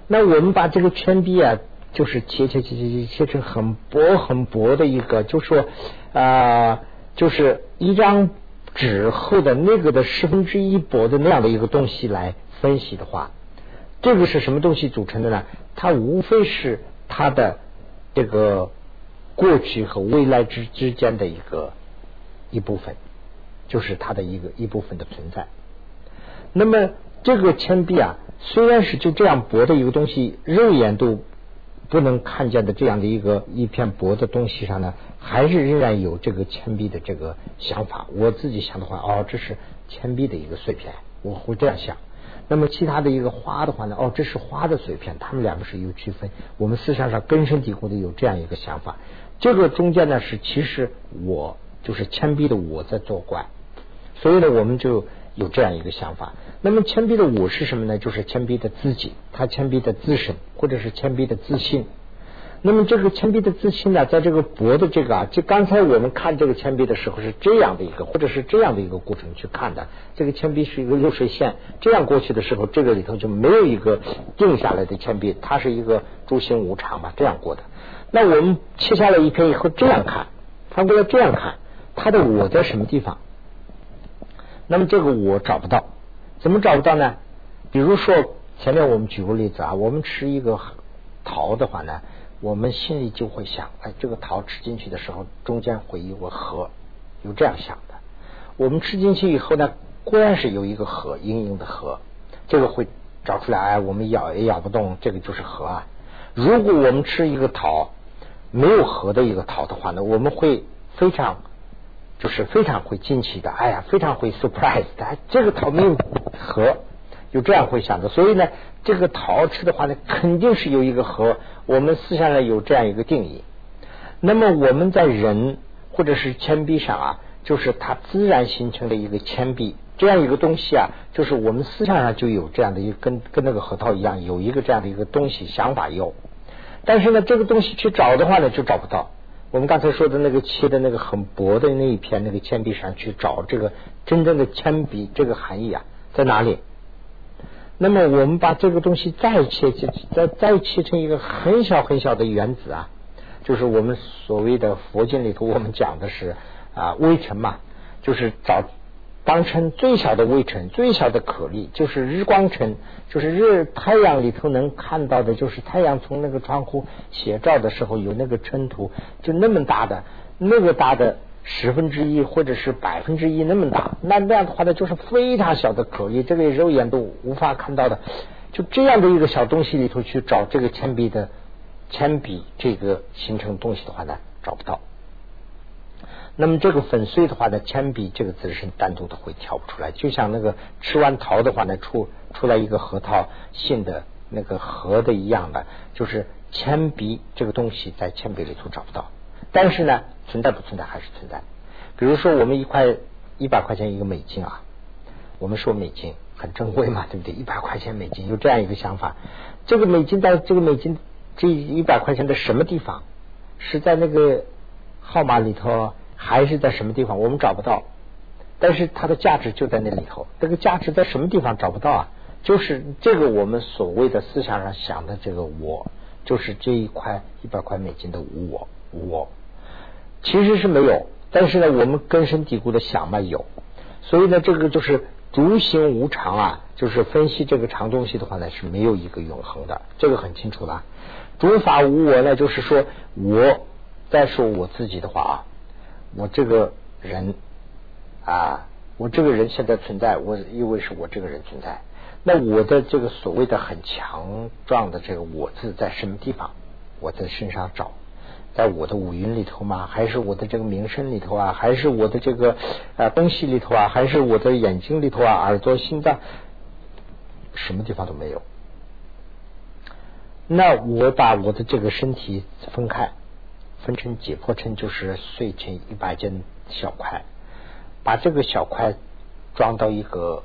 那我们把这个铅笔啊，就是切切切切切切成很薄很薄的一个，就说啊。就是一张纸厚的那个的十分之一薄的那样的一个东西来分析的话，这个是什么东西组成的呢？它无非是它的这个过去和未来之之间的一个一部分，就是它的一个一部分的存在。那么这个铅笔啊，虽然是就这样薄的一个东西，肉眼都。不能看见的这样的一个一片薄的东西上呢，还是仍然有这个铅笔的这个想法。我自己想的话，哦，这是铅笔的一个碎片，我会这样想。那么其他的一个花的话呢，哦，这是花的碎片，它们两个是有区分。我们思想上根深蒂固的有这样一个想法。这个中间呢，是其实我就是铅笔的我在作怪，所以呢，我们就。有这样一个想法，那么铅笔的我是什么呢？就是铅笔的自己，它铅笔的自身，或者是铅笔的自信。那么这个铅笔的自信呢，在这个薄的这个啊，就刚才我们看这个铅笔的时候是这样的一个，或者是这样的一个过程去看的。这个铅笔是一个流水线，这样过去的时候，这个里头就没有一个定下来的铅笔，它是一个诸行无常嘛，这样过的。那我们切下来一片以后，这样看，反过来这样看，它的我在什么地方？那么这个我找不到，怎么找不到呢？比如说前面我们举个例子啊，我们吃一个桃的话呢，我们心里就会想，哎，这个桃吃进去的时候，中间会有个核，有这样想的。我们吃进去以后呢，果然是有一个核，硬硬的核，这个会找出来，哎，我们咬也咬不动，这个就是核啊。如果我们吃一个桃没有核的一个桃的话呢，我们会非常。就是非常会惊奇的，哎呀，非常会 surprise 的，这个桃没有核，就这样会想的。所以呢，这个桃吃的话呢，肯定是有一个核。我们思想上有这样一个定义。那么我们在人或者是铅笔上啊，就是它自然形成的一个铅笔这样一个东西啊，就是我们思想上就有这样的一个跟跟那个核桃一样，有一个这样的一个东西想法有。但是呢，这个东西去找的话呢，就找不到。我们刚才说的那个切的那个很薄的那一片那个铅笔上去找这个真正的铅笔这个含义啊在哪里？那么我们把这个东西再切切再再切成一个很小很小的原子啊，就是我们所谓的佛经里头我们讲的是啊微尘嘛，就是找。当成最小的微尘，最小的颗粒，就是日光尘，就是日太阳里头能看到的，就是太阳从那个窗户斜照的时候有那个尘土，就那么大的，那个大的十分之一或者是百分之一那么大，那那样的话呢，就是非常小的颗粒，这个肉眼都无法看到的，就这样的一个小东西里头去找这个铅笔的铅笔这个形成东西的话呢，找不到。那么这个粉碎的话呢，铅笔这个字是单独的会挑不出来，就像那个吃完桃的话呢，出出来一个核桃性的那个核的一样的，就是铅笔这个东西在铅笔里头找不到，但是呢，存在不存在还是存在。比如说我们一块一百块钱一个美金啊，我们说美金很珍贵嘛，对不对？一百块钱美金有这样一个想法，这个美金在这个美金这一百块钱的什么地方？是在那个号码里头？还是在什么地方我们找不到，但是它的价值就在那里头。这个价值在什么地方找不到啊？就是这个我们所谓的思想上想的这个我，就是这一块一百块美金的无我无我，其实是没有，但是呢，我们根深蒂固的想嘛有，所以呢，这个就是逐行无常啊，就是分析这个长东西的话呢，是没有一个永恒的，这个很清楚了。诸法无我呢，就是说我再说我自己的话啊，我这个人啊，我这个人现在存在，我因为是我这个人存在。那我的这个所谓的很强壮的这个我字在什么地方？我在身上找，在我的五音里头吗？还是我的这个名声里头啊？还是我的这个呃东西里头啊？还是我的眼睛里头啊？耳朵、心脏，什么地方都没有。那我把我的这个身体分开，分成解剖成就是碎成一百件小块，把这个小块装到一个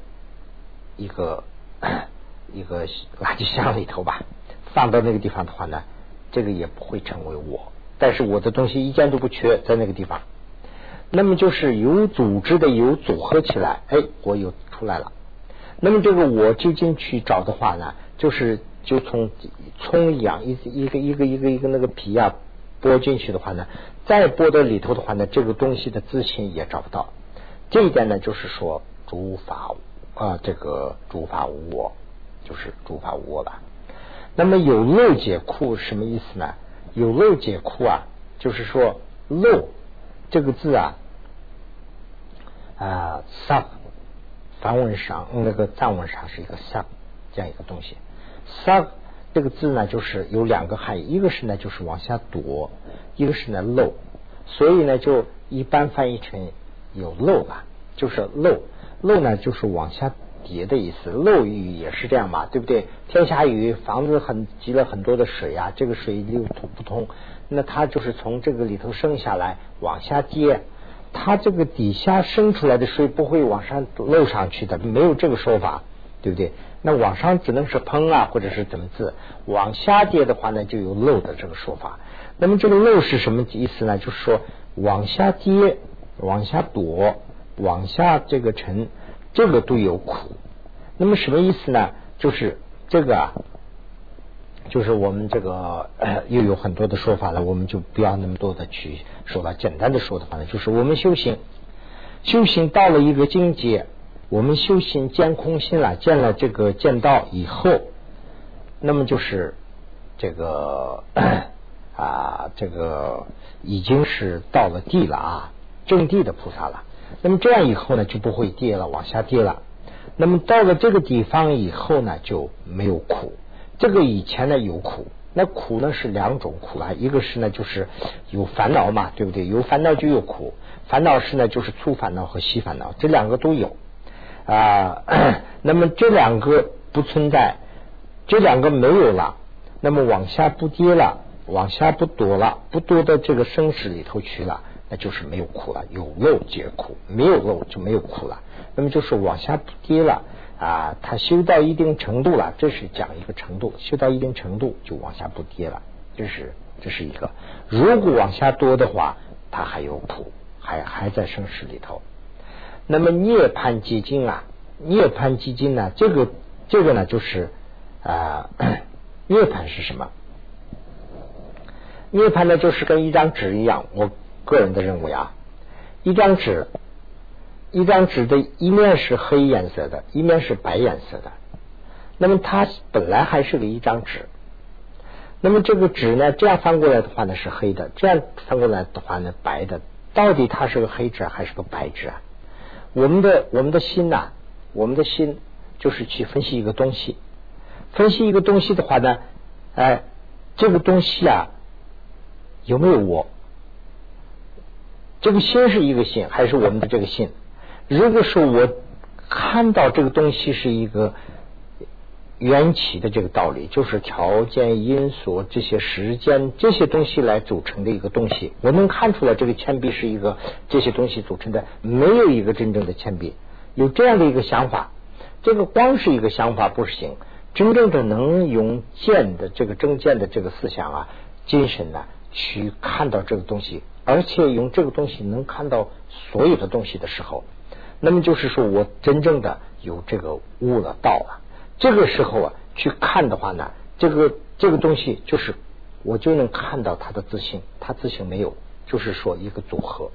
一个。一个垃圾箱里头吧，放到那个地方的话呢，这个也不会成为我。但是我的东西一件都不缺，在那个地方。那么就是有组织的，有组合起来，哎，我又出来了。那么这个我究竟去找的话呢，就是就从葱一样，一一个一个一个一个那个皮啊拨进去的话呢，再拨到里头的话呢，这个东西的自信也找不到。这一点呢，就是说诸法。啊，这个诸法无我，就是诸法无我吧。那么有漏解库什么意思呢？有漏解库啊，就是说漏这个字啊啊，萨梵文上那个藏文上是一个萨这样一个东西。萨这个字呢，就是有两个含义，一个是呢就是往下躲，一个是呢漏，所以呢就一般翻译成有漏吧，就是漏。漏呢，就是往下跌的意思。漏雨也是这样嘛，对不对？天下雨，房子很积了很多的水啊，这个水流通不通，那它就是从这个里头升下来，往下跌。它这个底下升出来的水不会往上漏上去的，没有这个说法，对不对？那往上只能是喷啊，或者是怎么字？往下跌的话呢，就有漏的这个说法。那么这个漏是什么意思呢？就是说往下跌，往下躲。往下这个沉，这个都有苦。那么什么意思呢？就是这个啊，就是我们这个又有很多的说法了，我们就不要那么多的去说了。简单的说的话呢，就是我们修行，修行到了一个境界，我们修行见空心了，见了这个见道以后，那么就是这个 啊，这个已经是到了地了啊，正地的菩萨了。那么这样以后呢，就不会跌了，往下跌了。那么到了这个地方以后呢，就没有苦。这个以前呢有苦，那苦呢是两种苦啊，一个是呢就是有烦恼嘛，对不对？有烦恼就有苦，烦恼是呢就是粗烦恼和细烦恼，这两个都有啊。那么这两个不存在，这两个没有了，那么往下不跌了，往下不躲了，不躲到这个生死里头去了。那就是没有苦了，有漏皆苦，没有漏就没有苦了。那么就是往下不跌了啊，他修到一定程度了，这是讲一个程度，修到一定程度就往下不跌了，这是这是一个。如果往下多的话，他还有苦，还还在生死里头。那么涅槃寂静啊，涅槃寂静呢，这个这个呢就是啊，涅槃是什么？涅槃呢就是跟一张纸一样，我。个人的认为啊，一张纸，一张纸的一面是黑颜色的，一面是白颜色的。那么它本来还是个一张纸。那么这个纸呢，这样翻过来的话呢是黑的，这样翻过来的话呢白的。到底它是个黑纸还是个白纸啊？我们的我们的心呐，我们的心就是去分析一个东西，分析一个东西的话呢，哎，这个东西啊有没有我？这个心是一个心，还是我们的这个心？如果说我看到这个东西是一个缘起的这个道理，就是条件、因素这些时间这些东西来组成的一个东西，我能看出来这个铅笔是一个这些东西组成的，没有一个真正的铅笔。有这样的一个想法，这个光是一个想法不行，真正的能用见的这个正见的这个思想啊、精神呢，去看到这个东西。而且用这个东西能看到所有的东西的时候，那么就是说我真正的有这个悟了道了。这个时候啊，去看的话呢，这个这个东西就是我就能看到他的自信，他自信没有，就是说一个组合。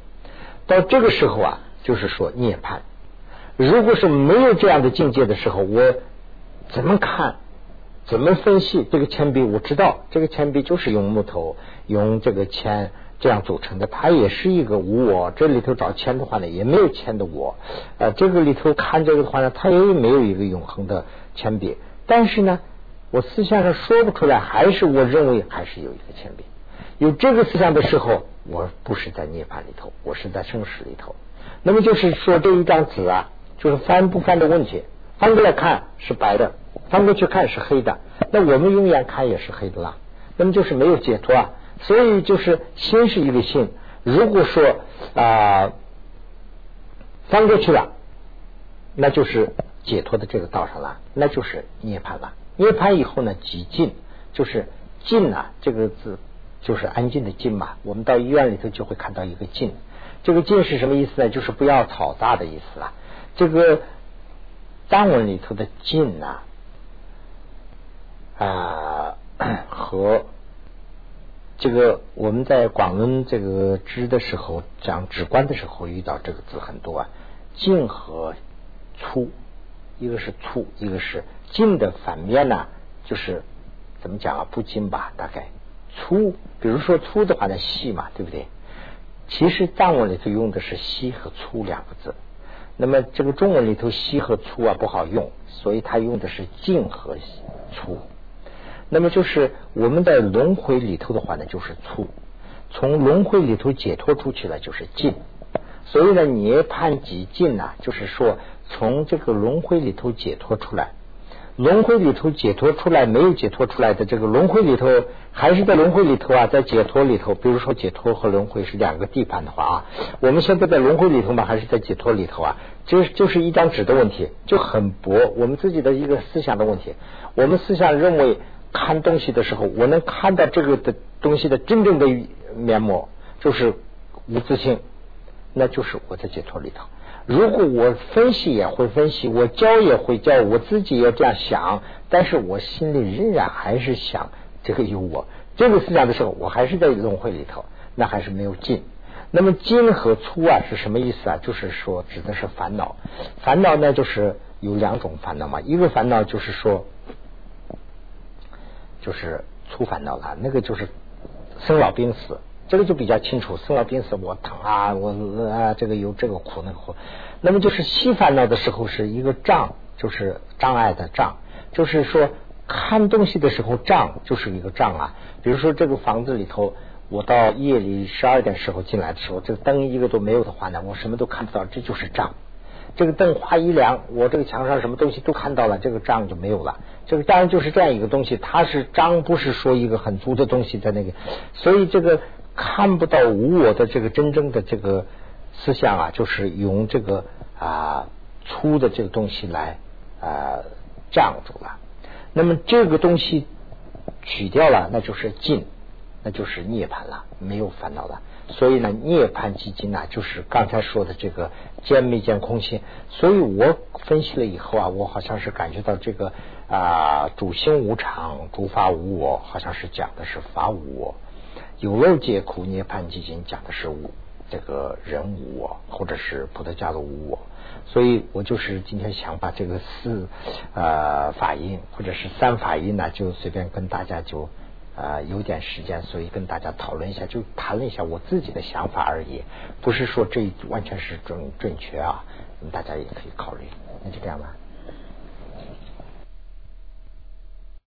到这个时候啊，就是说涅槃。如果是没有这样的境界的时候，我怎么看？怎么分析这个铅笔？我知道这个铅笔就是用木头、用这个铅这样组成的，它也是一个无我。这里头找铅的话呢，也没有铅的我。呃，这个里头看这个的话呢，它也没有一个永恒的铅笔。但是呢，我思想上说不出来，还是我认为还是有一个铅笔。有这个思想的时候，我不是在涅槃里头，我是在生死里头。那么就是说，这一张纸啊，就是翻不翻的问题。翻过来看是白的。翻过去看是黑的，那我们永远看也是黑的啦。那么就是没有解脱啊。所以就是心是一个心。如果说啊翻过去了，那就是解脱的这个道上了，那就是涅槃了。涅槃以后呢，极静就是静啊，这个字就是安静的静嘛。我们到医院里头就会看到一个静，这个静是什么意思呢？就是不要吵杂的意思啊。这个藏文里头的静啊。啊，和这个我们在广论这个知的时候讲直观的时候遇到这个字很多啊，静和粗，一个是粗，一个是静的反面呢，就是怎么讲啊？不静吧，大概粗，比如说粗的话呢，细嘛，对不对？其实藏文里头用的是细和粗两个字，那么这个中文里头细和粗啊不好用，所以他用的是静和粗。那么就是我们在轮回里头的话呢，就是粗；从轮回里头解脱出去了，就是静。所以呢，涅槃即静啊，就是说从这个轮回里头解脱出来。轮回里头解脱出来，没有解脱出来的这个轮回里头，还是在轮回里头啊，在解脱里头。比如说解脱和轮回是两个地盘的话啊，我们现在在轮回里头嘛，还是在解脱里头啊？就就是一张纸的问题，就很薄。我们自己的一个思想的问题，我们思想认为。看东西的时候，我能看到这个的东西的真正的面目，就是无自性，那就是我在解脱里头。如果我分析也会分析，我教也会教，我自己也这样想，但是我心里仍然还是想这个有我这个思想的时候，我还是在轮回里头，那还是没有尽。那么精和粗啊是什么意思啊？就是说指的是烦恼，烦恼呢就是有两种烦恼嘛，一个烦恼就是说。就是粗烦恼了，那个就是生老病死，这个就比较清楚。生老病死，我疼啊，我啊，这个有这个苦那个苦。那么就是细烦恼的时候，是一个障，就是障碍的障，就是说看东西的时候障就是一个障啊。比如说这个房子里头，我到夜里十二点时候进来的时候，这个灯一个都没有的话呢，我什么都看不到，这就是障。这个灯花一亮，我这个墙上什么东西都看到了，这个障就没有了。这个当然就是这样一个东西，它是障，不是说一个很粗的东西在那个，所以这个看不到无我的这个真正的这个思想啊，就是用这个啊粗的这个东西来啊障住了。那么这个东西取掉了，那就是尽，那就是涅槃了，没有烦恼了。所以呢，涅槃基金呢，就是刚才说的这个见没见空性。所以我分析了以后啊，我好像是感觉到这个啊，主心无常，诸法无我，好像是讲的是法无我。有漏皆苦，涅槃基金讲的是无这个人无我，或者是菩提伽罗无我。所以我就是今天想把这个四呃法印或者是三法印呢，就随便跟大家就。呃，有点时间，所以跟大家讨论一下，就谈了一下我自己的想法而已，不是说这完全是准准确啊，大家也可以考虑，那就这样吧。